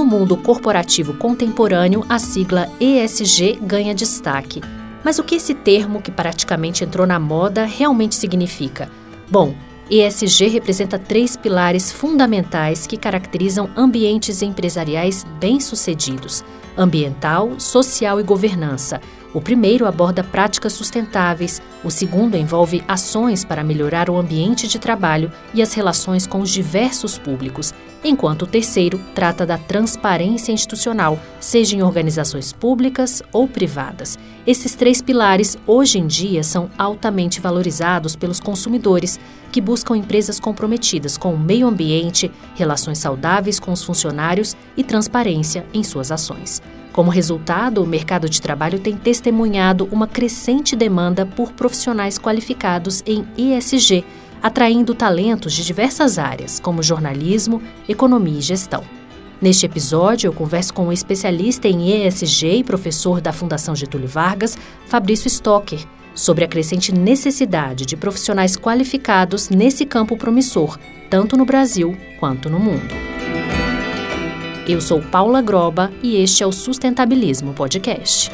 no mundo corporativo contemporâneo, a sigla ESG ganha destaque. Mas o que esse termo, que praticamente entrou na moda, realmente significa? Bom, ESG representa três pilares fundamentais que caracterizam ambientes empresariais bem-sucedidos: ambiental, social e governança. O primeiro aborda práticas sustentáveis, o segundo envolve ações para melhorar o ambiente de trabalho e as relações com os diversos públicos, enquanto o terceiro trata da transparência institucional, seja em organizações públicas ou privadas. Esses três pilares, hoje em dia, são altamente valorizados pelos consumidores, que buscam empresas comprometidas com o meio ambiente, relações saudáveis com os funcionários e transparência em suas ações. Como resultado, o mercado de trabalho tem testemunhado uma crescente demanda por profissionais qualificados em ESG, atraindo talentos de diversas áreas, como jornalismo, economia e gestão. Neste episódio, eu converso com um especialista em ESG e professor da Fundação Getúlio Vargas, Fabrício Stocker, sobre a crescente necessidade de profissionais qualificados nesse campo promissor, tanto no Brasil quanto no mundo. Eu sou Paula Groba e este é o Sustentabilismo Podcast.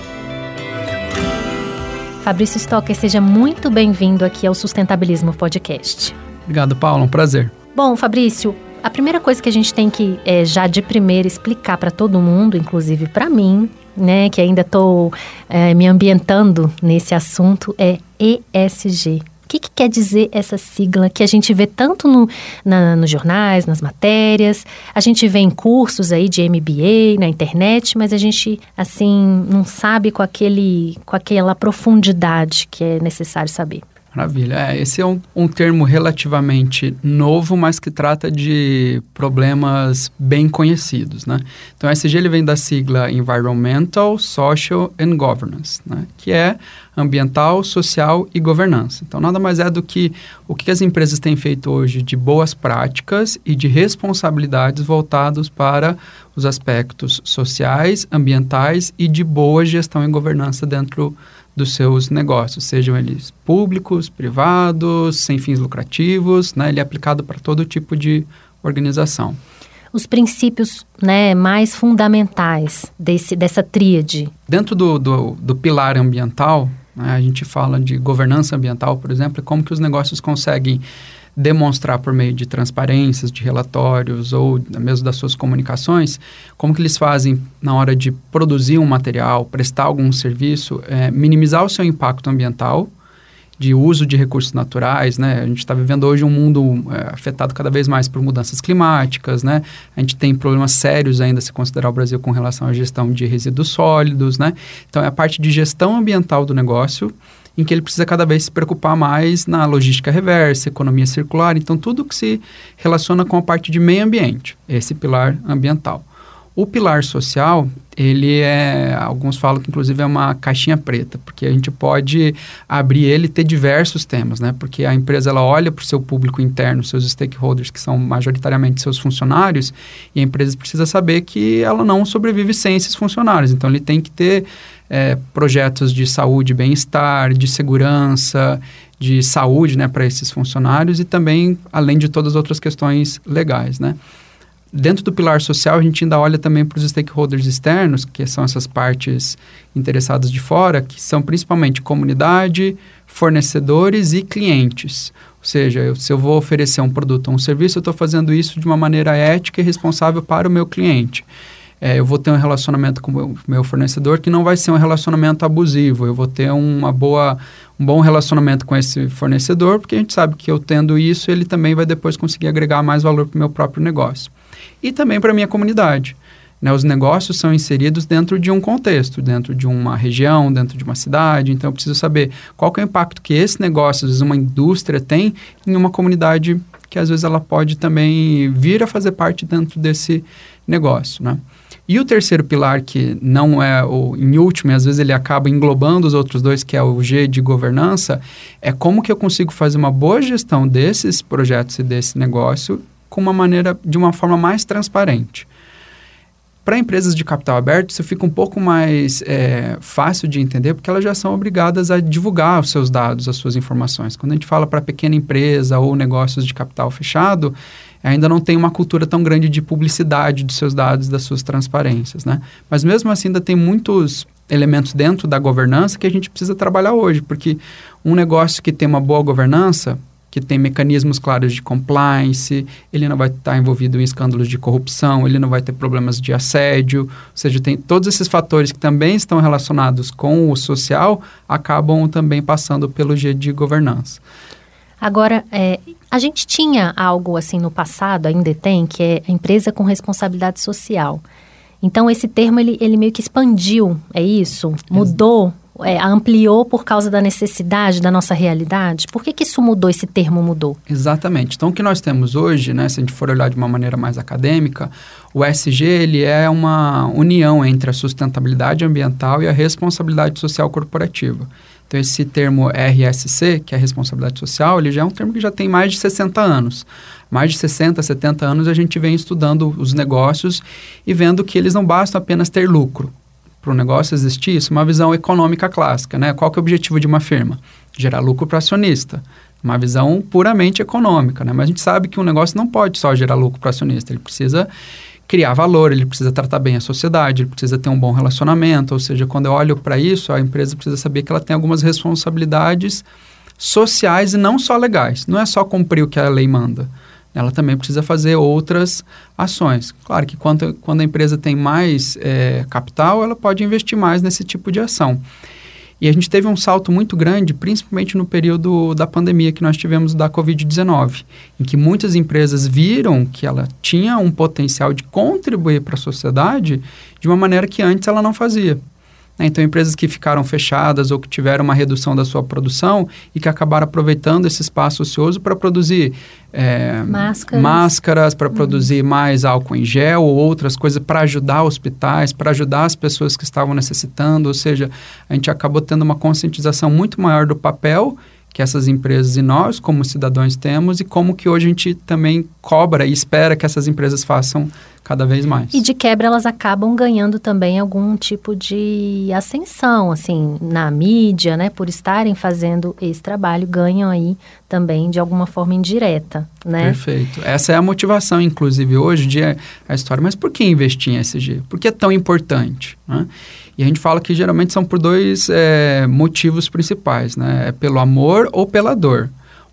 Fabrício Stocker, seja muito bem-vindo aqui ao Sustentabilismo Podcast. Obrigado, Paula, um prazer. Bom, Fabrício, a primeira coisa que a gente tem que é, já de primeira explicar para todo mundo, inclusive para mim, né, que ainda estou é, me ambientando nesse assunto, é ESG. O que, que, quer dizer essa sigla que a gente vê tanto no, na, nos jornais, nas matérias, a gente vê em cursos aí de MBA na internet, mas a gente, assim, não sabe com, aquele, com aquela profundidade que é necessário saber. Maravilha. É, esse é um, um, termo relativamente novo, mas que trata de problemas bem conhecidos, né? Então, SG ele vem da sigla Environmental, Social and Governance, né? Que é ambiental, social e governança. Então, nada mais é do que o que as empresas têm feito hoje de boas práticas e de responsabilidades voltados para os aspectos sociais, ambientais e de boa gestão e governança dentro dos seus negócios, sejam eles públicos, privados, sem fins lucrativos, né? Ele é aplicado para todo tipo de organização. Os princípios né, mais fundamentais desse, dessa tríade. Dentro do, do, do pilar ambiental, a gente fala de governança ambiental, por exemplo, como que os negócios conseguem demonstrar por meio de transparências, de relatórios ou mesmo das suas comunicações, como que eles fazem na hora de produzir um material, prestar algum serviço, é, minimizar o seu impacto ambiental, de uso de recursos naturais, né? A gente está vivendo hoje um mundo é, afetado cada vez mais por mudanças climáticas, né? A gente tem problemas sérios ainda se considerar o Brasil com relação à gestão de resíduos sólidos, né? Então, é a parte de gestão ambiental do negócio em que ele precisa cada vez se preocupar mais na logística reversa, economia circular, então tudo que se relaciona com a parte de meio ambiente, esse pilar ambiental. O pilar social, ele é, alguns falam que inclusive é uma caixinha preta, porque a gente pode abrir ele e ter diversos temas, né? Porque a empresa ela olha para o seu público interno, seus stakeholders, que são majoritariamente seus funcionários, e a empresa precisa saber que ela não sobrevive sem esses funcionários. Então ele tem que ter é, projetos de saúde, bem-estar, de segurança, de saúde, né, para esses funcionários e também além de todas as outras questões legais, né? Dentro do pilar social, a gente ainda olha também para os stakeholders externos, que são essas partes interessadas de fora, que são principalmente comunidade, fornecedores e clientes. Ou seja, eu, se eu vou oferecer um produto ou um serviço, eu estou fazendo isso de uma maneira ética e responsável para o meu cliente. É, eu vou ter um relacionamento com o meu, meu fornecedor que não vai ser um relacionamento abusivo. Eu vou ter uma boa, um bom relacionamento com esse fornecedor, porque a gente sabe que eu tendo isso, ele também vai depois conseguir agregar mais valor para o meu próprio negócio e também para a minha comunidade. Né, os negócios são inseridos dentro de um contexto, dentro de uma região, dentro de uma cidade. Então, eu preciso saber qual é o impacto que esse negócio, às vezes uma indústria, tem em uma comunidade que, às vezes, ela pode também vir a fazer parte dentro desse negócio. Né? E o terceiro pilar, que não é o em último, e às vezes ele acaba englobando os outros dois, que é o G de governança, é como que eu consigo fazer uma boa gestão desses projetos e desse negócio com uma maneira, de uma forma mais transparente. Para empresas de capital aberto, isso fica um pouco mais é, fácil de entender, porque elas já são obrigadas a divulgar os seus dados, as suas informações. Quando a gente fala para pequena empresa ou negócios de capital fechado, ainda não tem uma cultura tão grande de publicidade dos seus dados, das suas transparências, né? Mas mesmo assim ainda tem muitos elementos dentro da governança que a gente precisa trabalhar hoje, porque um negócio que tem uma boa governança, que tem mecanismos claros de compliance, ele não vai estar envolvido em escândalos de corrupção, ele não vai ter problemas de assédio, ou seja, tem todos esses fatores que também estão relacionados com o social, acabam também passando pelo G de governança. Agora, é, a gente tinha algo assim no passado, ainda tem, que é a empresa com responsabilidade social. Então, esse termo, ele, ele meio que expandiu, é isso? Mudou, é, ampliou por causa da necessidade da nossa realidade? Por que, que isso mudou, esse termo mudou? Exatamente. Então, o que nós temos hoje, né, se a gente for olhar de uma maneira mais acadêmica, o SG ele é uma união entre a sustentabilidade ambiental e a responsabilidade social corporativa. Então, esse termo RSC, que é responsabilidade social, ele já é um termo que já tem mais de 60 anos. Mais de 60, 70 anos a gente vem estudando os negócios e vendo que eles não bastam apenas ter lucro. Para o negócio existir, isso é uma visão econômica clássica, né? Qual que é o objetivo de uma firma? Gerar lucro para acionista. Uma visão puramente econômica, né? Mas a gente sabe que um negócio não pode só gerar lucro para acionista, ele precisa criar valor, ele precisa tratar bem a sociedade, ele precisa ter um bom relacionamento. Ou seja, quando eu olho para isso, a empresa precisa saber que ela tem algumas responsabilidades sociais e não só legais. Não é só cumprir o que a lei manda. Ela também precisa fazer outras ações. Claro que quando, quando a empresa tem mais é, capital, ela pode investir mais nesse tipo de ação. E a gente teve um salto muito grande, principalmente no período da pandemia que nós tivemos da Covid-19, em que muitas empresas viram que ela tinha um potencial de contribuir para a sociedade de uma maneira que antes ela não fazia. Né? Então, empresas que ficaram fechadas ou que tiveram uma redução da sua produção e que acabaram aproveitando esse espaço ocioso para produzir é, máscaras, máscaras para uhum. produzir mais álcool em gel ou outras coisas para ajudar hospitais, para ajudar as pessoas que estavam necessitando. Ou seja, a gente acabou tendo uma conscientização muito maior do papel que essas empresas e nós, como cidadãos, temos e como que hoje a gente também cobra e espera que essas empresas façam cada vez mais. E de quebra elas acabam ganhando também algum tipo de ascensão, assim, na mídia, né? Por estarem fazendo esse trabalho, ganham aí também de alguma forma indireta, né? Perfeito. Essa é a motivação, inclusive, hoje de a história. Mas por que investir em SG? Por que é tão importante? Né? E a gente fala que geralmente são por dois é, motivos principais, né? É pelo amor ou pela dor.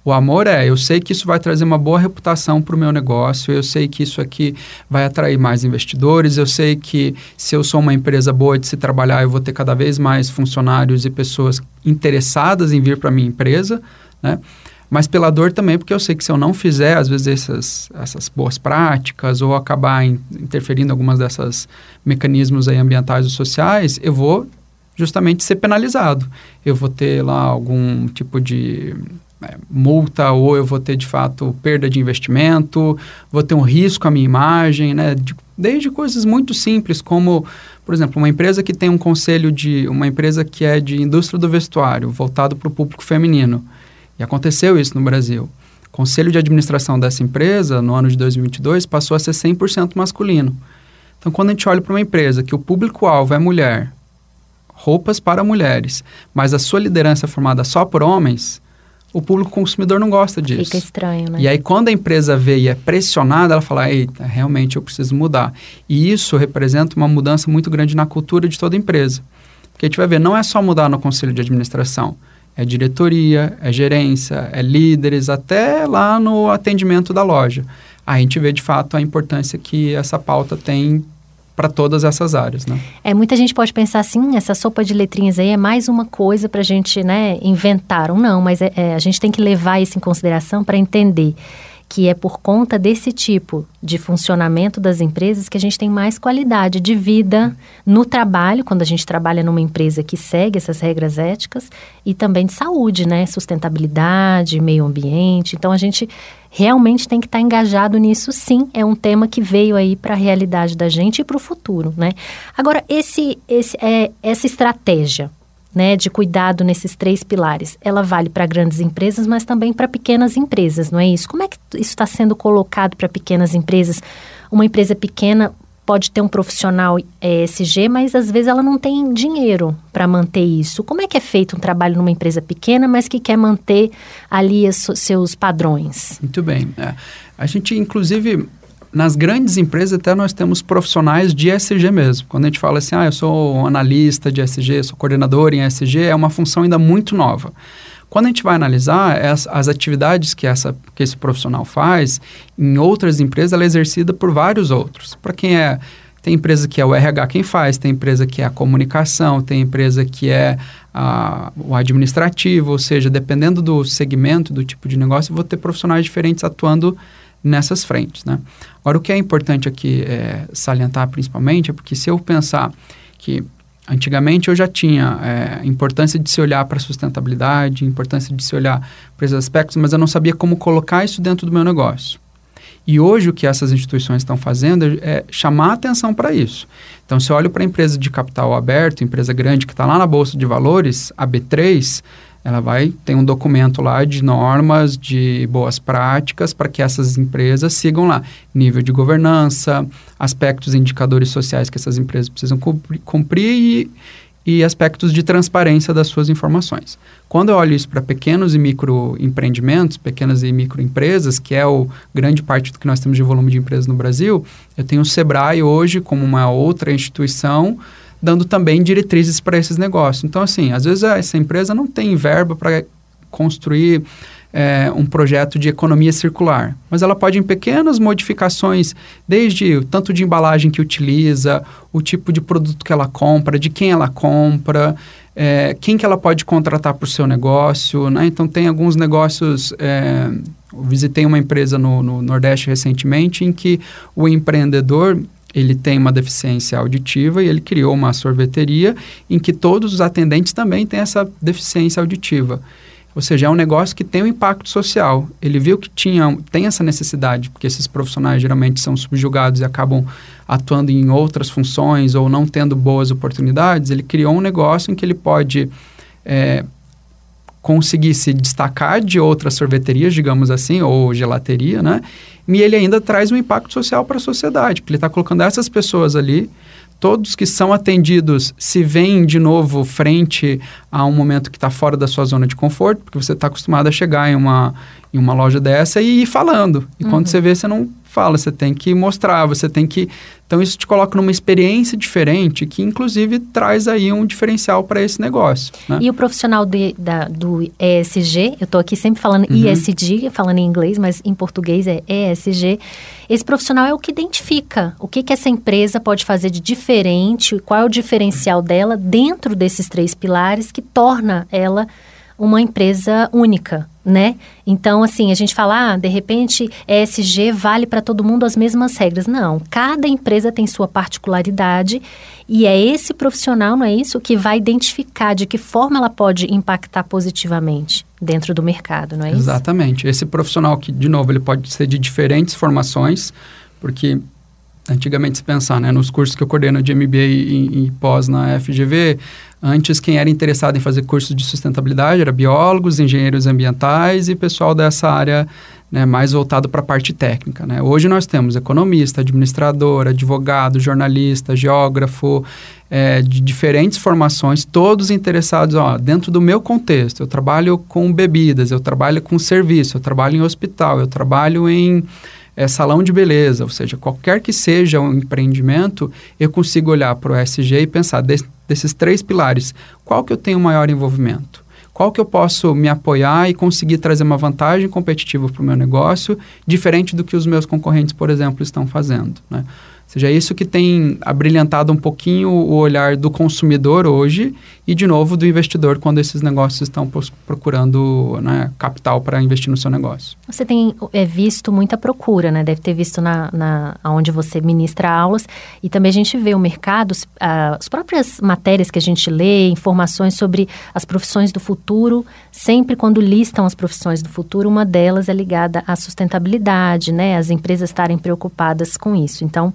O amor é, eu sei que isso vai trazer uma boa reputação para o meu negócio, eu sei que isso aqui vai atrair mais investidores, eu sei que se eu sou uma empresa boa de se trabalhar, eu vou ter cada vez mais funcionários e pessoas interessadas em vir para a minha empresa, né? Mas pela dor também, porque eu sei que se eu não fizer, às vezes, essas, essas boas práticas ou acabar in, interferindo em algumas dessas mecanismos aí ambientais ou sociais, eu vou justamente ser penalizado. Eu vou ter lá algum tipo de é, multa ou eu vou ter, de fato, perda de investimento, vou ter um risco à minha imagem, né? De, desde coisas muito simples como, por exemplo, uma empresa que tem um conselho de... uma empresa que é de indústria do vestuário, voltado para o público feminino e aconteceu isso no Brasil. O conselho de administração dessa empresa, no ano de 2022, passou a ser 100% masculino. Então, quando a gente olha para uma empresa que o público-alvo é mulher, roupas para mulheres, mas a sua liderança é formada só por homens, o público consumidor não gosta disso. Fica estranho, né? E aí, quando a empresa vê e é pressionada, ela fala: eita, realmente eu preciso mudar. E isso representa uma mudança muito grande na cultura de toda empresa. Porque a gente vai ver, não é só mudar no conselho de administração é diretoria, é gerência, é líderes, até lá no atendimento da loja. A gente vê de fato a importância que essa pauta tem para todas essas áreas, né? É, muita gente pode pensar assim, essa sopa de letrinhas aí é mais uma coisa para a gente, né, inventar ou não, mas é, é, a gente tem que levar isso em consideração para entender que é por conta desse tipo de funcionamento das empresas que a gente tem mais qualidade de vida no trabalho, quando a gente trabalha numa empresa que segue essas regras éticas, e também de saúde, né? Sustentabilidade, meio ambiente. Então a gente realmente tem que estar engajado nisso, sim. É um tema que veio aí para a realidade da gente e para o futuro, né? Agora, esse, esse, é, essa estratégia né, de cuidado nesses três pilares. Ela vale para grandes empresas, mas também para pequenas empresas, não é isso? Como é que isso está sendo colocado para pequenas empresas? Uma empresa pequena pode ter um profissional ESG, mas às vezes ela não tem dinheiro para manter isso. Como é que é feito um trabalho numa empresa pequena, mas que quer manter ali seus padrões? Muito bem. É. A gente, inclusive, nas grandes empresas até nós temos profissionais de ESG mesmo. Quando a gente fala assim, ah, eu sou um analista de ESG, sou coordenador em ESG, é uma função ainda muito nova. Quando a gente vai analisar as, as atividades que, essa, que esse profissional faz, em outras empresas, ela é exercida por vários outros. Para quem é tem empresa que é o RH quem faz, tem empresa que é a comunicação, tem empresa que é a, o administrativo, ou seja, dependendo do segmento, do tipo de negócio, vou ter profissionais diferentes atuando nessas frentes. Né? Agora, o que é importante aqui é, salientar principalmente é porque se eu pensar que Antigamente eu já tinha é, importância de se olhar para sustentabilidade, importância de se olhar para esses aspectos, mas eu não sabia como colocar isso dentro do meu negócio. E hoje o que essas instituições estão fazendo é chamar a atenção para isso. Então, se eu olho para a empresa de capital aberto, empresa grande que está lá na Bolsa de Valores, a B3, ela vai ter um documento lá de normas, de boas práticas para que essas empresas sigam lá. Nível de governança, aspectos indicadores sociais que essas empresas precisam cumprir e, e aspectos de transparência das suas informações. Quando eu olho isso para pequenos e micro empreendimentos, pequenas e microempresas, que é o grande parte do que nós temos de volume de empresas no Brasil, eu tenho o Sebrae hoje como uma outra instituição dando também diretrizes para esses negócios. Então, assim, às vezes essa empresa não tem verba para construir é, um projeto de economia circular, mas ela pode, em pequenas modificações, desde o tanto de embalagem que utiliza, o tipo de produto que ela compra, de quem ela compra, é, quem que ela pode contratar para o seu negócio, né? Então, tem alguns negócios... É, visitei uma empresa no, no Nordeste recentemente em que o empreendedor ele tem uma deficiência auditiva e ele criou uma sorveteria em que todos os atendentes também têm essa deficiência auditiva. Ou seja, é um negócio que tem um impacto social. Ele viu que tinha, tem essa necessidade, porque esses profissionais geralmente são subjugados e acabam atuando em outras funções ou não tendo boas oportunidades. Ele criou um negócio em que ele pode é, conseguir se destacar de outras sorveterias, digamos assim, ou gelateria, né? e ele ainda traz um impacto social para a sociedade, porque ele está colocando essas pessoas ali, todos que são atendidos se veem de novo frente a um momento que está fora da sua zona de conforto, porque você está acostumado a chegar em uma, em uma loja dessa e ir falando. E uhum. quando você vê, você não fala, você tem que mostrar, você tem que. Então, isso te coloca numa experiência diferente, que inclusive traz aí um diferencial para esse negócio. Né? E o profissional de, da, do ESG, eu estou aqui sempre falando uhum. ISG, falando em inglês, mas em português é ESG. Esse profissional é o que identifica o que, que essa empresa pode fazer de diferente, qual é o diferencial dela dentro desses três pilares que torna ela uma empresa única, né? Então, assim, a gente fala, ah, de repente, ESG vale para todo mundo as mesmas regras. Não, cada empresa tem sua particularidade e é esse profissional, não é isso, que vai identificar de que forma ela pode impactar positivamente dentro do mercado, não é isso? Exatamente. Esse profissional que, de novo, ele pode ser de diferentes formações, porque antigamente se pensar, né, nos cursos que eu coordeno de MBA e, e pós na FGV, antes quem era interessado em fazer cursos de sustentabilidade era biólogos, engenheiros ambientais e pessoal dessa área né, mais voltado para a parte técnica. Né? Hoje nós temos economista, administrador, advogado, jornalista, geógrafo, é, de diferentes formações, todos interessados, ó, dentro do meu contexto, eu trabalho com bebidas, eu trabalho com serviço, eu trabalho em hospital, eu trabalho em é, salão de beleza, ou seja, qualquer que seja o um empreendimento, eu consigo olhar para o SG e pensar des, desses três pilares, qual que eu tenho maior envolvimento? Qual que eu posso me apoiar e conseguir trazer uma vantagem competitiva para o meu negócio, diferente do que os meus concorrentes, por exemplo, estão fazendo, né? seja, é isso que tem abrilhantado um pouquinho o olhar do consumidor hoje e, de novo, do investidor quando esses negócios estão procurando né, capital para investir no seu negócio. Você tem é, visto muita procura, né? Deve ter visto na, na onde você ministra aulas e também a gente vê o mercado, as próprias matérias que a gente lê, informações sobre as profissões do futuro, sempre quando listam as profissões do futuro, uma delas é ligada à sustentabilidade, né? As empresas estarem preocupadas com isso. Então,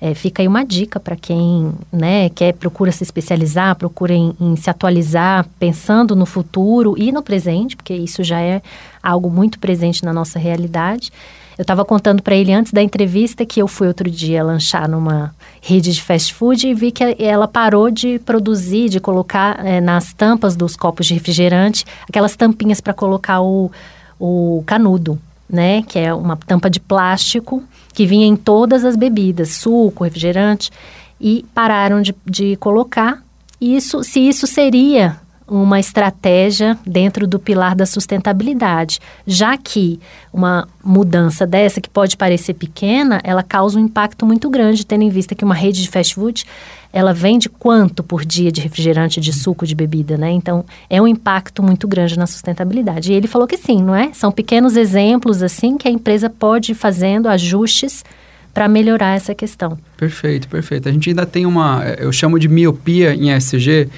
é, fica aí uma dica para quem né, quer, procura se especializar, procura em, em, se atualizar, pensando no futuro e no presente, porque isso já é algo muito presente na nossa realidade. Eu estava contando para ele antes da entrevista que eu fui outro dia lanchar numa rede de fast food e vi que ela parou de produzir, de colocar é, nas tampas dos copos de refrigerante aquelas tampinhas para colocar o, o canudo, né? Que é uma tampa de plástico que vinha em todas as bebidas, suco, refrigerante, e pararam de, de colocar. Isso, se isso seria uma estratégia dentro do pilar da sustentabilidade, já que uma mudança dessa, que pode parecer pequena, ela causa um impacto muito grande, tendo em vista que uma rede de fast food, ela vende quanto por dia de refrigerante, de suco, de bebida, né? Então, é um impacto muito grande na sustentabilidade. E ele falou que sim, não é? São pequenos exemplos, assim, que a empresa pode ir fazendo ajustes para melhorar essa questão. Perfeito, perfeito. A gente ainda tem uma, eu chamo de miopia em ESG,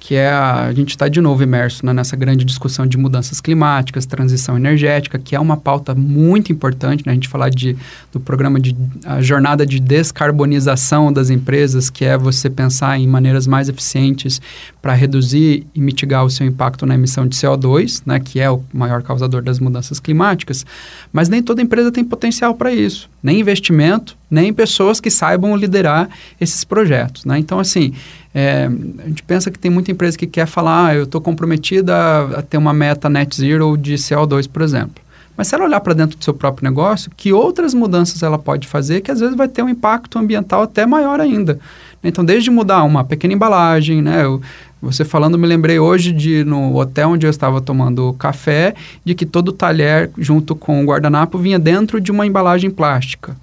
que é a, a gente está de novo imerso né, nessa grande discussão de mudanças climáticas, transição energética, que é uma pauta muito importante, né, a gente falar de, do programa de jornada de descarbonização das empresas, que é você pensar em maneiras mais eficientes para reduzir e mitigar o seu impacto na emissão de CO2, né, que é o maior causador das mudanças climáticas, mas nem toda empresa tem potencial para isso, nem investimento, nem pessoas que saibam liderar esses projetos. Né? Então, assim, é, a gente pensa que tem muita empresa que quer falar, ah, eu estou comprometida a, ter uma meta net zero de CO2, por exemplo. Mas se ela olhar para dentro do seu próprio negócio, que outras mudanças ela pode fazer que às vezes vai ter um impacto ambiental até maior ainda. Então, desde mudar uma pequena embalagem, né? Eu, você falando, me lembrei hoje de no hotel onde eu estava tomando café, de que todo o talher junto com o guardanapo vinha dentro de uma embalagem plástica.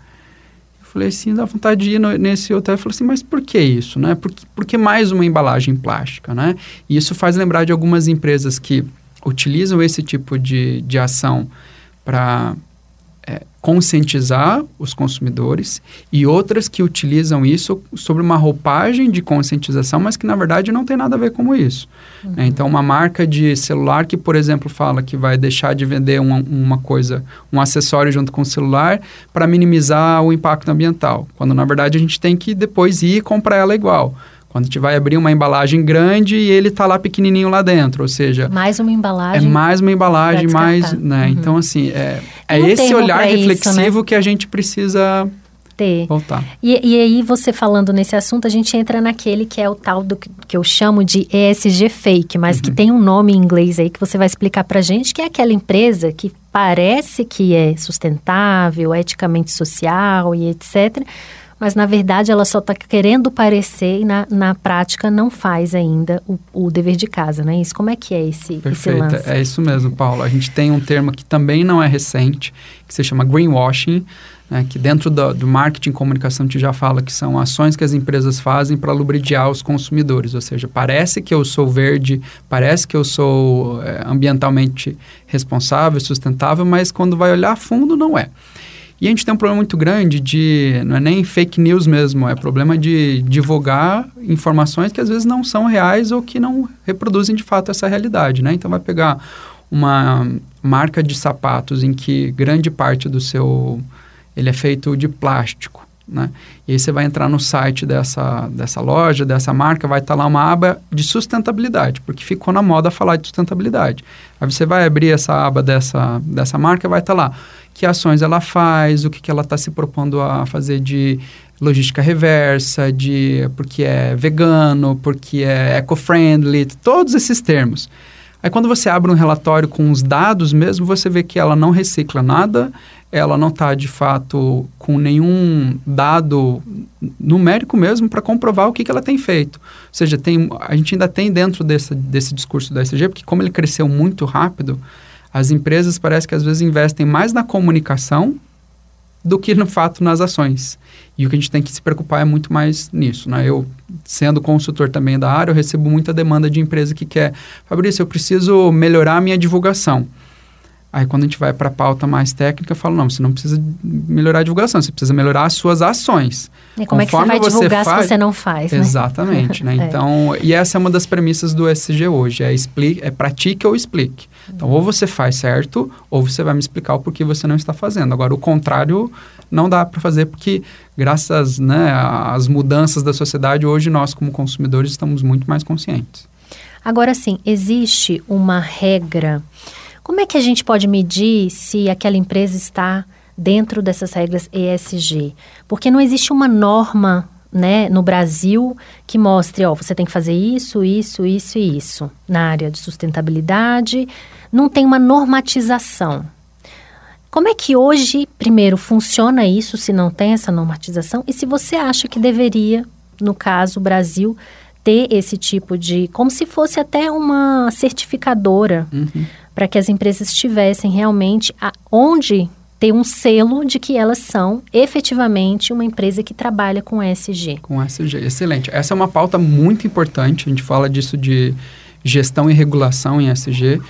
Falei assim, dá vontade de ir no, nesse hotel. Falei assim, mas por que isso, né? Por, por que mais uma embalagem plástica, né? E isso faz lembrar de algumas empresas que utilizam esse tipo de, de ação para é, conscientizar os consumidores e outras que utilizam isso sobre uma roupagem de conscientização, mas que na verdade não tem nada a ver com isso. Uhum. É, então, uma marca de celular que, por exemplo, fala que vai deixar de vender uma, uma coisa, um acessório junto com o celular para minimizar o impacto ambiental, quando na verdade a gente tem que depois ir e comprar ela igual. Quando a gente vai abrir uma embalagem grande e ele está lá pequenininho lá dentro, ou seja... Mais uma embalagem. É mais uma embalagem, mais... Né? Uhum. Então, assim, é, é esse olhar reflexivo isso, né? que a gente precisa ter. Voltar. E, e, aí, você falando nesse assunto, a gente entra naquele que é o tal do que eu chamo de ESG fake, mas uhum. que tem um nome em inglês aí que você vai explicar pra gente, que é aquela empresa que parece que é sustentável, eticamente social e etc., mas na verdade ela só está querendo parecer e na, na prática não faz ainda o, o dever de casa, né? Isso, como é que é esse, esse lance? É isso mesmo, Paulo. A gente tem um termo que também não é recente, que se chama greenwashing, né, que dentro do, do, marketing e comunicação a gente já fala que são ações que as empresas fazem para lubridiar os consumidores, ou seja, parece que eu sou verde, parece que eu sou é, ambientalmente responsável, sustentável, mas quando vai olhar a fundo não é. E a gente tem um problema muito grande de, não é nem fake news mesmo, é problema de divulgar informações que às vezes não são reais ou que não reproduzem de fato essa realidade, né? Então vai pegar uma marca de sapatos em que grande parte do seu ele é feito de plástico, né? E aí você vai entrar no site dessa, dessa loja, dessa marca, vai estar tá lá uma aba de sustentabilidade, porque ficou na moda falar de sustentabilidade. Aí você vai abrir essa aba dessa, dessa marca, vai estar tá lá que ações ela faz, o que, que ela está se propondo a fazer de logística reversa, de porque é vegano, porque é eco-friendly, todos esses termos. Aí quando você abre um relatório com os dados mesmo, você vê que ela não recicla nada, ela não está de fato com nenhum dado numérico mesmo para comprovar o que, que ela tem feito. Ou seja, tem, a gente ainda tem dentro desse, desse discurso da SG, porque como ele cresceu muito rápido, as empresas parece que às vezes investem mais na comunicação do que no fato nas ações. E o que a gente tem que se preocupar é muito mais nisso. Né? Eu, sendo consultor também da área, eu recebo muita demanda de empresa que quer, Fabrício, eu preciso melhorar a minha divulgação. Aí quando a gente vai para a pauta mais técnica, eu falo, não, você não precisa melhorar a divulgação, você precisa melhorar as suas ações. E como Conforme é que você vai você divulgar faz... se você não faz, né? Exatamente, né? é. Então, e essa é uma das premissas do SG hoje, é, explique, é pratique ou explique. Então, ou você faz certo, ou você vai me explicar o porquê você não está fazendo. Agora, o contrário não dá para fazer, porque graças né, às mudanças da sociedade, hoje nós, como consumidores, estamos muito mais conscientes. Agora, sim, existe uma regra como é que a gente pode medir se aquela empresa está dentro dessas regras ESG? Porque não existe uma norma né, no Brasil que mostre, ó, você tem que fazer isso, isso, isso e isso na área de sustentabilidade. Não tem uma normatização. Como é que hoje, primeiro, funciona isso se não tem essa normatização? E se você acha que deveria, no caso, o Brasil, ter esse tipo de. como se fosse até uma certificadora, Uhum. para que as empresas tivessem realmente a, onde ter um selo de que elas são efetivamente uma empresa que trabalha com ESG. Com SG, excelente. Essa é uma pauta muito importante. A gente fala disso de gestão e regulação em SG,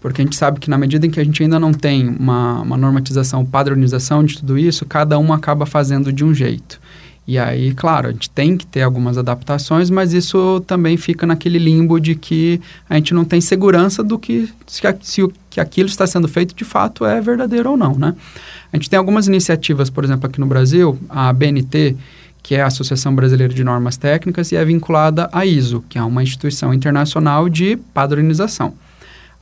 porque a gente sabe que na medida em que a gente ainda não tem uma, uma normatização, padronização de tudo isso, cada um acaba fazendo de um jeito. E aí, claro, a gente tem que ter algumas adaptações, mas isso também fica naquele limbo de que a gente não tem segurança do que se, se que aquilo está sendo feito de fato é verdadeiro ou não, né? A gente tem algumas iniciativas, por exemplo, aqui no Brasil, a BNT, que é a Associação Brasileira de Normas Técnicas, e é vinculada à ISO, que é uma instituição internacional de padronização.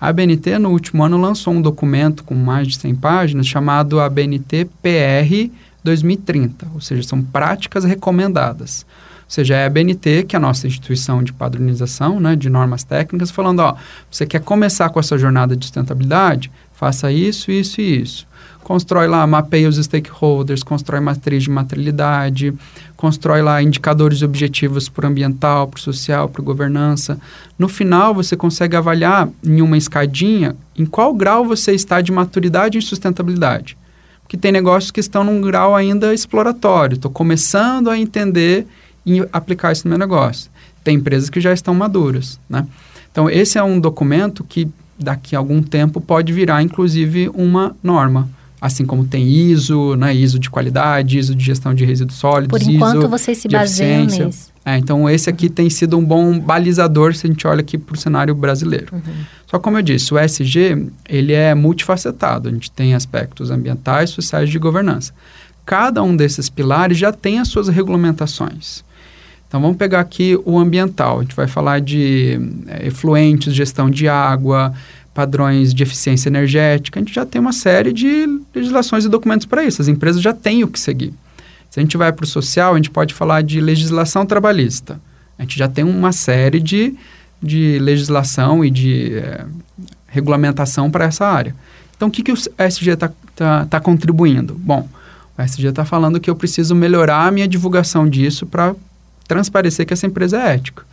A BNT, no último ano, lançou um documento com mais de 100 páginas chamado ABNT PR 2030, ou seja, são práticas recomendadas. Ou seja, é a BNT, que é a nossa instituição de padronização, né, de normas técnicas, falando, ó, você quer começar com essa jornada de sustentabilidade? Faça isso, isso e isso. Constrói lá, mapeia os stakeholders, constrói matriz de materialidade, constrói lá indicadores e objetivos para o ambiental, para o social, para governança. No final, você consegue avaliar em uma escadinha em qual grau você está de maturidade em sustentabilidade. Porque tem negócios que estão num grau ainda exploratório. Estou começando a entender e aplicar isso no meu negócio. Tem empresas que já estão maduras, né? Então, esse é um documento que daqui a algum tempo pode virar, inclusive, uma norma. Assim como tem ISO, né? ISO de qualidade, ISO de gestão de resíduos sólidos, Por enquanto, ISO vocês se baseiam nisso. é, então, esse aqui tem sido um bom balizador se a gente olha aqui para o cenário brasileiro. Uhum. Só como eu disse, o SG ele é multifacetado. A gente tem aspectos ambientais, sociais e de governança. Cada um desses pilares já tem as suas regulamentações. Então, vamos pegar aqui o ambiental. A gente vai falar de eh, efluentes, gestão de água, padrões de eficiência energética. A gente já tem uma série de legislações e documentos para isso. As empresas já têm o que seguir. Se a gente vai para o social, a gente pode falar de legislação trabalhista. A gente já tem uma série de, de legislação e de eh, regulamentação para essa área. Então, o que, que o SG está tá, tá contribuindo? Bom, o SG está falando que eu preciso melhorar a minha divulgação disso para transparecer que essa empresa é ética.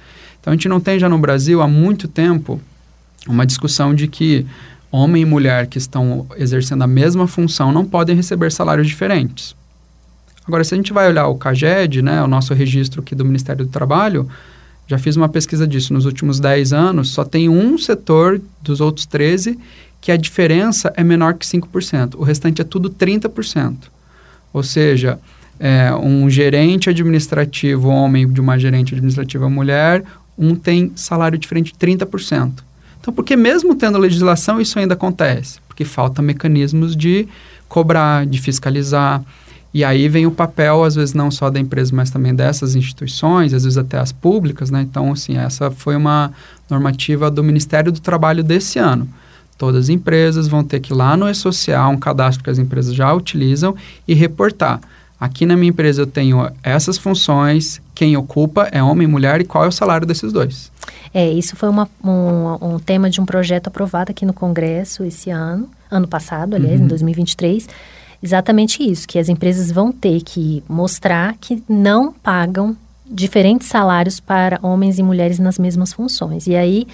Então, a gente não tem já no Brasil há muito tempo uma discussão de que homem e mulher que estão exercendo a mesma função não podem receber salários diferentes. Agora, se a gente vai olhar o CAGED, né, o nosso registro aqui do Ministério do Trabalho, já fiz uma pesquisa disso nos últimos 10 anos, só tem um setor dos outros 13 que a diferença é menor que 5%. O restante é tudo 30%. Ou seja, é, um gerente administrativo homem de uma gerente administrativa mulher, um tem salário diferente de 30%. Então, porque mesmo tendo legislação, isso ainda acontece? Porque falta mecanismos de cobrar, de fiscalizar. E aí vem o papel, às vezes, não só da empresa, mas também dessas instituições, às vezes até as públicas, né? Então, assim, essa foi uma normativa do Ministério do Trabalho desse ano. Todas as empresas vão ter que ir lá no E-Social, um cadastro que as empresas já utilizam, e reportar. Aqui na minha empresa eu tenho essas funções, quem ocupa é homem e mulher e qual é o salário desses dois. É, isso foi uma, um, um tema de um projeto aprovado aqui no Congresso esse ano, ano passado, aliás, Uhum. em 2023. Exatamente isso, que as empresas vão ter que mostrar que não pagam diferentes salários para homens e mulheres nas mesmas funções. E aí,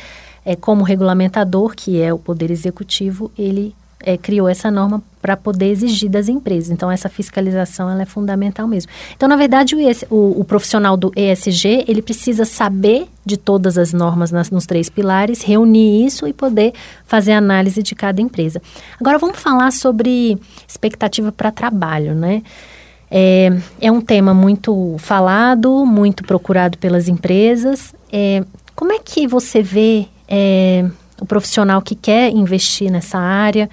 é, como regulamentador, que é o Poder Executivo, ele é, criou essa norma para poder exigir das empresas. Então, essa fiscalização ela é fundamental mesmo. Então, na verdade, o, ES o, o profissional do ESG, ele precisa saber de todas as normas nas, nos três pilares, reunir isso e poder fazer análise de cada empresa. Agora, vamos falar sobre expectativa para trabalho, né? É, é, um tema muito falado, muito procurado pelas empresas. É, como é que você vê é, o profissional que quer investir nessa área?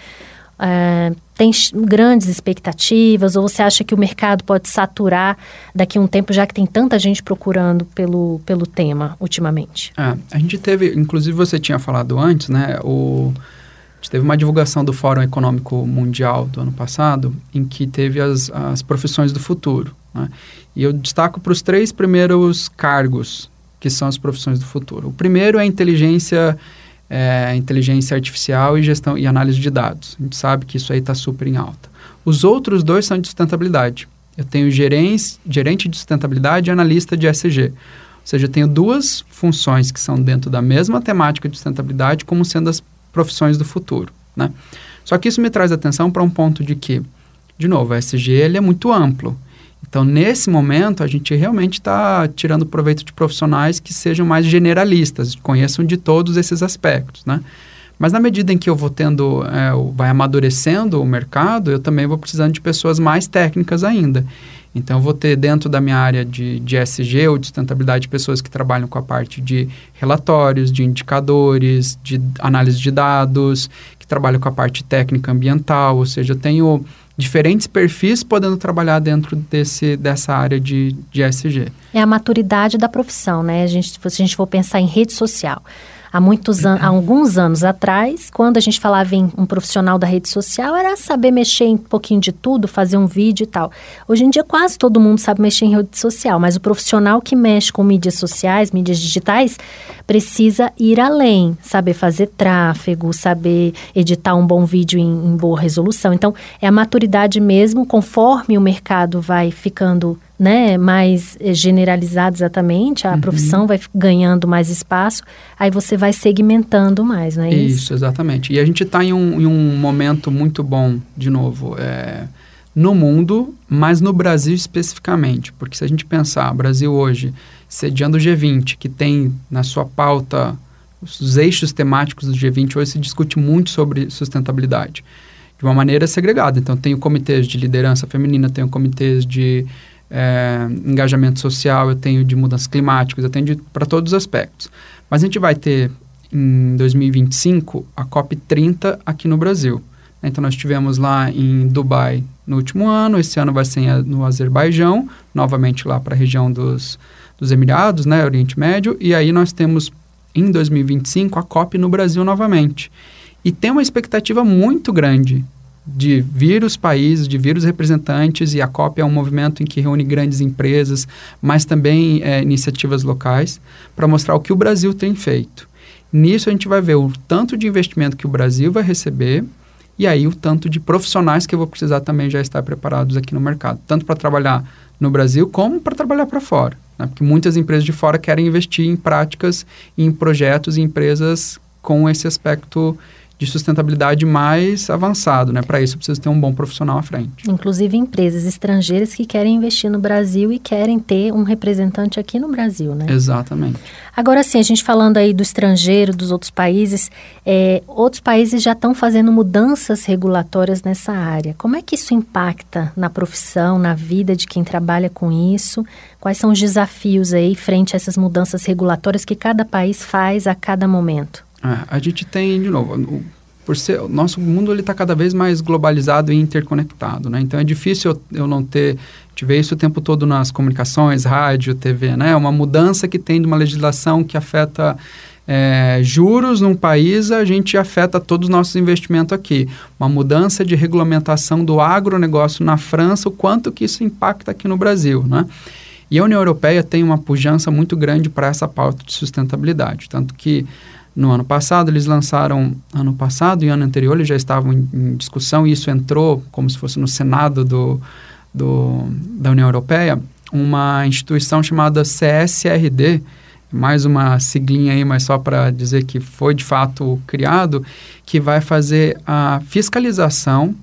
É, tem grandes expectativas ou você acha que o mercado pode saturar daqui a um tempo, já que tem tanta gente procurando pelo, pelo tema ultimamente? É, a gente teve, inclusive você tinha falado antes, né, o, gente teve uma divulgação do Fórum Econômico Mundial do ano passado, em que teve as, as profissões do futuro. Né? E eu destaco para os três primeiros cargos, que são as profissões do futuro. O primeiro é a inteligência, é, inteligência artificial e gestão e análise de dados. A gente sabe que isso aí está super em alta. Os outros dois são de sustentabilidade. Eu tenho gerente, gerente de sustentabilidade e analista de SG. Ou seja, eu tenho duas funções que são dentro da mesma temática de sustentabilidade, como sendo as profissões do futuro, né? Só que isso me traz atenção para um ponto de que, de novo, o SG ele é muito amplo. Então, nesse momento, a gente realmente está tirando proveito de profissionais que sejam mais generalistas, conheçam de todos esses aspectos, né? Mas na medida em que eu vou tendo, é, vai amadurecendo o mercado, eu também vou precisando de pessoas mais técnicas ainda. Então, eu vou ter dentro da minha área de, de SG ou de sustentabilidade pessoas que trabalham com a parte de relatórios, de indicadores, de análise de dados, que trabalham com a parte técnica ambiental, ou seja, eu tenho diferentes perfis podendo trabalhar dentro desse, dessa área de, de SG. É a maturidade da profissão, né? A gente, se a gente for pensar em rede social há muitos anos, há alguns anos atrás, quando a gente falava em um profissional da rede social, era saber mexer em um pouquinho de tudo, fazer um vídeo e tal. Hoje em dia quase todo mundo sabe mexer em rede social, mas o profissional que mexe com mídias sociais, mídias digitais, precisa ir além, saber fazer tráfego, saber editar um bom vídeo em, em boa resolução. Então, é a maturidade mesmo, conforme o mercado vai ficando né, mais eh, generalizado exatamente, a uhum. profissão vai ganhando mais espaço, aí você vai segmentando mais, não é isso? Isso, exatamente. E a gente está em, um, em um momento muito bom, de novo, é, no mundo, mas no Brasil especificamente, porque se a gente pensar, Brasil hoje, sediando o G20, que tem na sua pauta os eixos temáticos do G20, hoje se discute muito sobre sustentabilidade, de uma maneira segregada. Então, tem comitês de liderança feminina, tem comitês de é, engajamento social, eu tenho de mudanças climáticas, eu tenho para todos os aspectos. Mas a gente vai ter em 2025 a COP30 aqui no Brasil. Então nós tivemos lá em Dubai no último ano, esse ano vai ser no Azerbaijão, novamente lá para a região dos, dos Emirados, né, Oriente Médio, e aí nós temos em 2025 a COP no Brasil novamente. E tem uma expectativa muito grande de vir os países, de vir os representantes, e a COP é um movimento em que reúne grandes empresas, mas também é, iniciativas locais, para mostrar o que o Brasil tem feito. Nisso a gente vai ver o tanto de investimento que o Brasil vai receber e aí o tanto de profissionais que eu vou precisar também já estar preparados aqui no mercado, tanto para trabalhar no Brasil como para trabalhar para fora. Né? Porque muitas empresas de fora querem investir em práticas, em projetos, em empresas com esse aspecto de sustentabilidade mais avançado, né? Para isso precisa ter um bom profissional à frente. Inclusive empresas estrangeiras que querem investir no Brasil e querem ter um representante aqui no Brasil, né? Exatamente. Agora sim, a gente falando aí do estrangeiro, dos outros países, é, outros países já estão fazendo mudanças regulatórias nessa área. Como é que isso impacta na profissão, na vida de quem trabalha com isso? Quais são os desafios aí frente a essas mudanças regulatórias que cada país faz a cada momento? É, a gente tem, de novo, por ser, o nosso mundo está cada vez mais globalizado e interconectado, né? Então é difícil eu, eu não ter, te ver isso o tempo todo nas comunicações, rádio, TV, né? Uma mudança que tem de uma legislação que afeta é, juros num país, a gente afeta todos os nossos investimentos aqui. Uma mudança de regulamentação do agronegócio na França, o quanto que isso impacta aqui no Brasil, né? E a União Europeia tem uma pujança muito grande para essa pauta de sustentabilidade, tanto que no ano passado. Eles lançaram, ano passado e ano anterior, eles já estavam em, em discussão, e isso entrou como se fosse no Senado do, do, da União Europeia, uma instituição chamada CSRD, mais uma siglinha aí, mas só para dizer que foi de fato criado, que vai fazer a fiscalização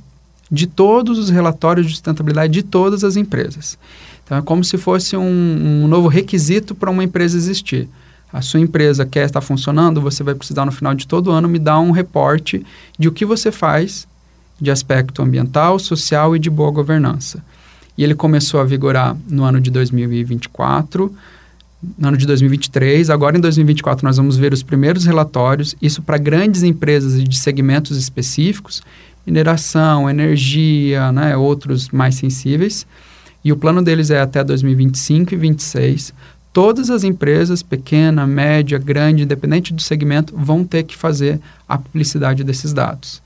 de todos os relatórios de sustentabilidade de todas as empresas. Então, é como se fosse um, um novo requisito para uma empresa existir a sua empresa quer estar funcionando, você vai precisar no final de todo ano me dar um reporte de o que você faz de aspecto ambiental, social e de boa governança. E ele começou a vigorar no ano de 2024, no ano de 2023. Agora, em 2024, nós vamos ver os primeiros relatórios, isso para grandes empresas de segmentos específicos, mineração, energia, né, outros mais sensíveis. E o plano deles é até 2025 e 2026 todas as empresas, pequena, média, grande, independente do segmento, vão ter que fazer a publicidade desses dados.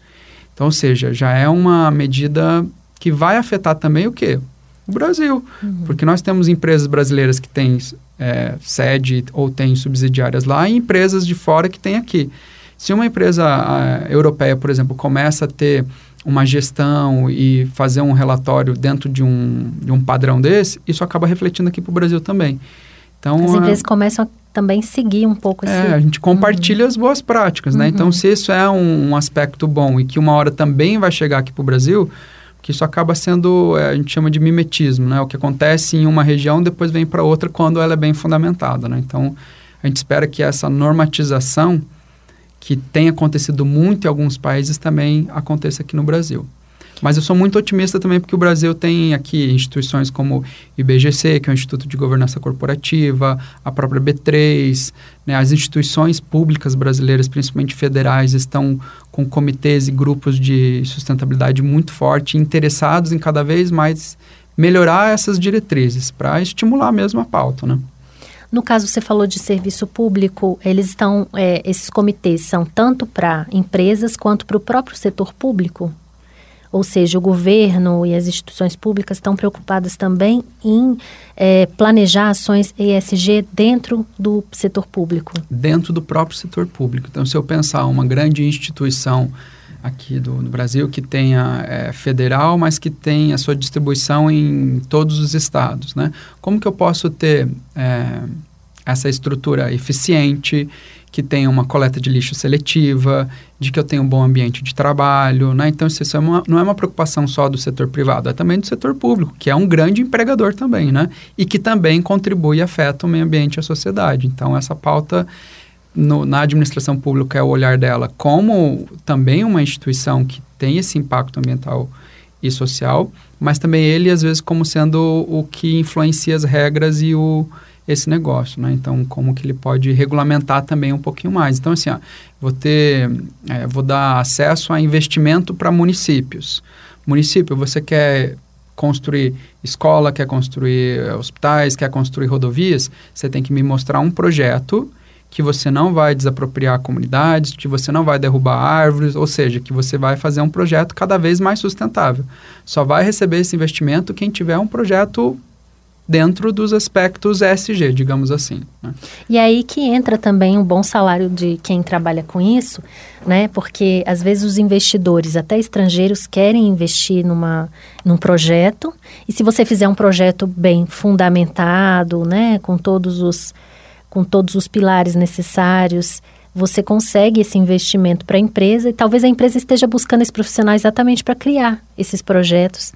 Então, ou seja, já é uma medida que vai afetar também o quê? O Brasil. Uhum. Porque nós temos empresas brasileiras que têm é, sede ou têm subsidiárias lá e empresas de fora que têm aqui. Se uma empresa a, europeia, por exemplo, começa a ter uma gestão e fazer um relatório dentro de um, de um padrão desse, isso acaba refletindo aqui para o Brasil também. Então, As empresas a, começam a também seguir um pouco esse... É, a gente compartilha uhum. as boas práticas, né? Então, uhum. Então, se isso é um, um, aspecto bom e que uma hora também vai chegar aqui para o Brasil, que isso acaba sendo, é, a gente chama de mimetismo, né? O que acontece em uma região depois vem para outra quando ela é bem fundamentada, né? Então, a gente espera que essa normatização que tem acontecido muito em alguns países também aconteça aqui no Brasil. Mas eu sou muito otimista também porque o Brasil tem aqui instituições como o IBGC, que é o Instituto de Governança Corporativa, a própria B3, né, as instituições públicas brasileiras, principalmente federais, estão com comitês e grupos de sustentabilidade muito forte, interessados em cada vez mais melhorar essas diretrizes para estimular mesmo a pauta, né? No caso, você falou de serviço público, eles estão, é, esses comitês são tanto para empresas quanto para o próprio setor público? Ou seja, o governo e as instituições públicas estão preocupadas também em é, planejar ações ESG dentro do setor público? Dentro do próprio setor público. Então, se eu pensar uma grande instituição aqui do, do Brasil que tenha é, federal, mas que tenha a sua distribuição em todos os estados, né? Como que eu posso ter é, essa estrutura eficiente, que tenha uma coleta de lixo seletiva, de que eu tenha um bom ambiente de trabalho, né? Então isso é uma, não é uma preocupação só do setor privado, é também do setor público, que é um grande empregador também, né? E que também contribui e afeta o meio ambiente e a sociedade. Então essa pauta no, na administração pública é o olhar dela como também uma instituição que tem esse impacto ambiental e social, mas também ele, às vezes, como sendo o, o que influencia as regras e o, esse negócio, né? Então, como que ele pode regulamentar também um pouquinho mais. Então, assim, ó, vou ter, é, vou dar acesso a investimento para municípios. Município, você quer construir escola, quer construir eh, hospitais, quer construir rodovias, você tem que me mostrar um projeto que você não vai desapropriar comunidades, que você não vai derrubar árvores, ou seja, que você vai fazer um projeto cada vez mais sustentável. Só vai receber esse investimento quem tiver um projeto dentro dos aspectos ESG, digamos assim. Né? E aí que entra também um bom salário de quem trabalha com isso, né? Porque às vezes os investidores, até estrangeiros, querem investir numa, num projeto, e se você fizer um projeto bem fundamentado, né, com todos os com todos os pilares necessários, você consegue esse investimento para a empresa e talvez a empresa esteja buscando esse profissional exatamente para criar esses projetos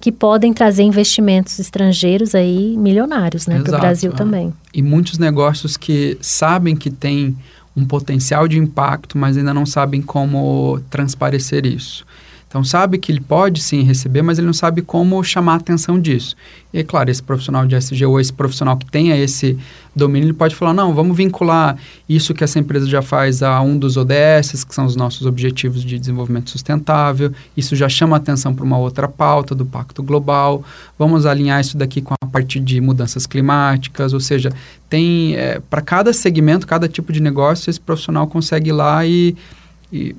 que podem trazer investimentos estrangeiros aí milionários, né, para o Brasil é. também. E muitos negócios que sabem que tem um potencial de impacto, mas ainda não sabem como transparecer isso. Então, sabe que ele pode sim receber, mas ele não sabe como chamar a atenção disso. E, é claro, esse profissional de SG ou esse profissional que tenha esse domínio, ele pode falar, não, vamos vincular isso que essa empresa já faz a um dos ODS, que são os nossos Objetivos de Desenvolvimento Sustentável. Isso já chama a atenção para uma outra pauta do Pacto Global. Vamos alinhar isso daqui com a parte de mudanças climáticas, ou seja, tem, é, para cada segmento, cada tipo de negócio, esse profissional consegue ir lá e, e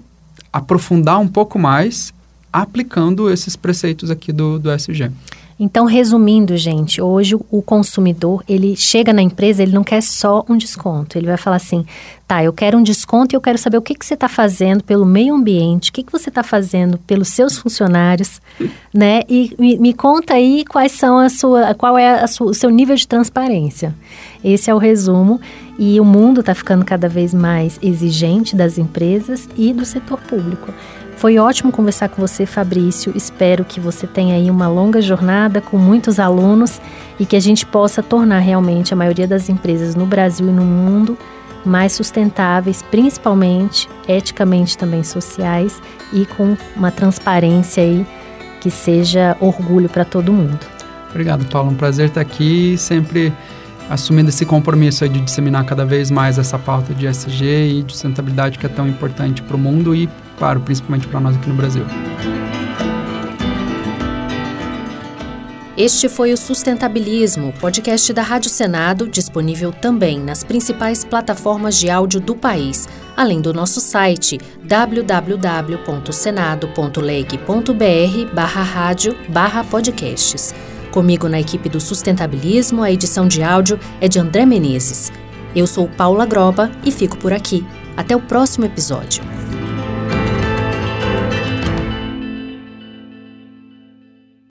aprofundar um pouco mais aplicando esses preceitos aqui do, do SG. Então, resumindo, gente, hoje o consumidor, ele chega na empresa, ele não quer só um desconto. Ele vai falar assim, tá, eu quero um desconto e eu quero saber o que, que você está fazendo pelo meio ambiente, o que, que você está fazendo pelos seus funcionários, né? E me, me, conta aí quais são a sua, qual é a sua, o seu nível de transparência. Esse é o resumo. E o mundo está ficando cada vez mais exigente das empresas e do setor público. Foi ótimo conversar com você, Fabrício. Espero que você tenha aí uma longa jornada com muitos alunos e que a gente possa tornar realmente a maioria das empresas no Brasil e no mundo mais sustentáveis, principalmente eticamente também sociais e com uma transparência aí que seja orgulho para todo mundo. Obrigado, Paulo. Um prazer estar aqui, sempre assumindo esse compromisso de disseminar cada vez mais essa pauta de SG e de sustentabilidade que é tão importante para o mundo e claro, principalmente para nós aqui no Brasil. Este foi o Sustentabilismo, podcast da Rádio Senado, disponível também nas principais plataformas de áudio do país, além do nosso site www.senado.leg.br rádio podcasts. Comigo na equipe do Sustentabilismo, a edição de áudio é de André Menezes. Eu sou Paula Groba e fico por aqui. Até o próximo episódio.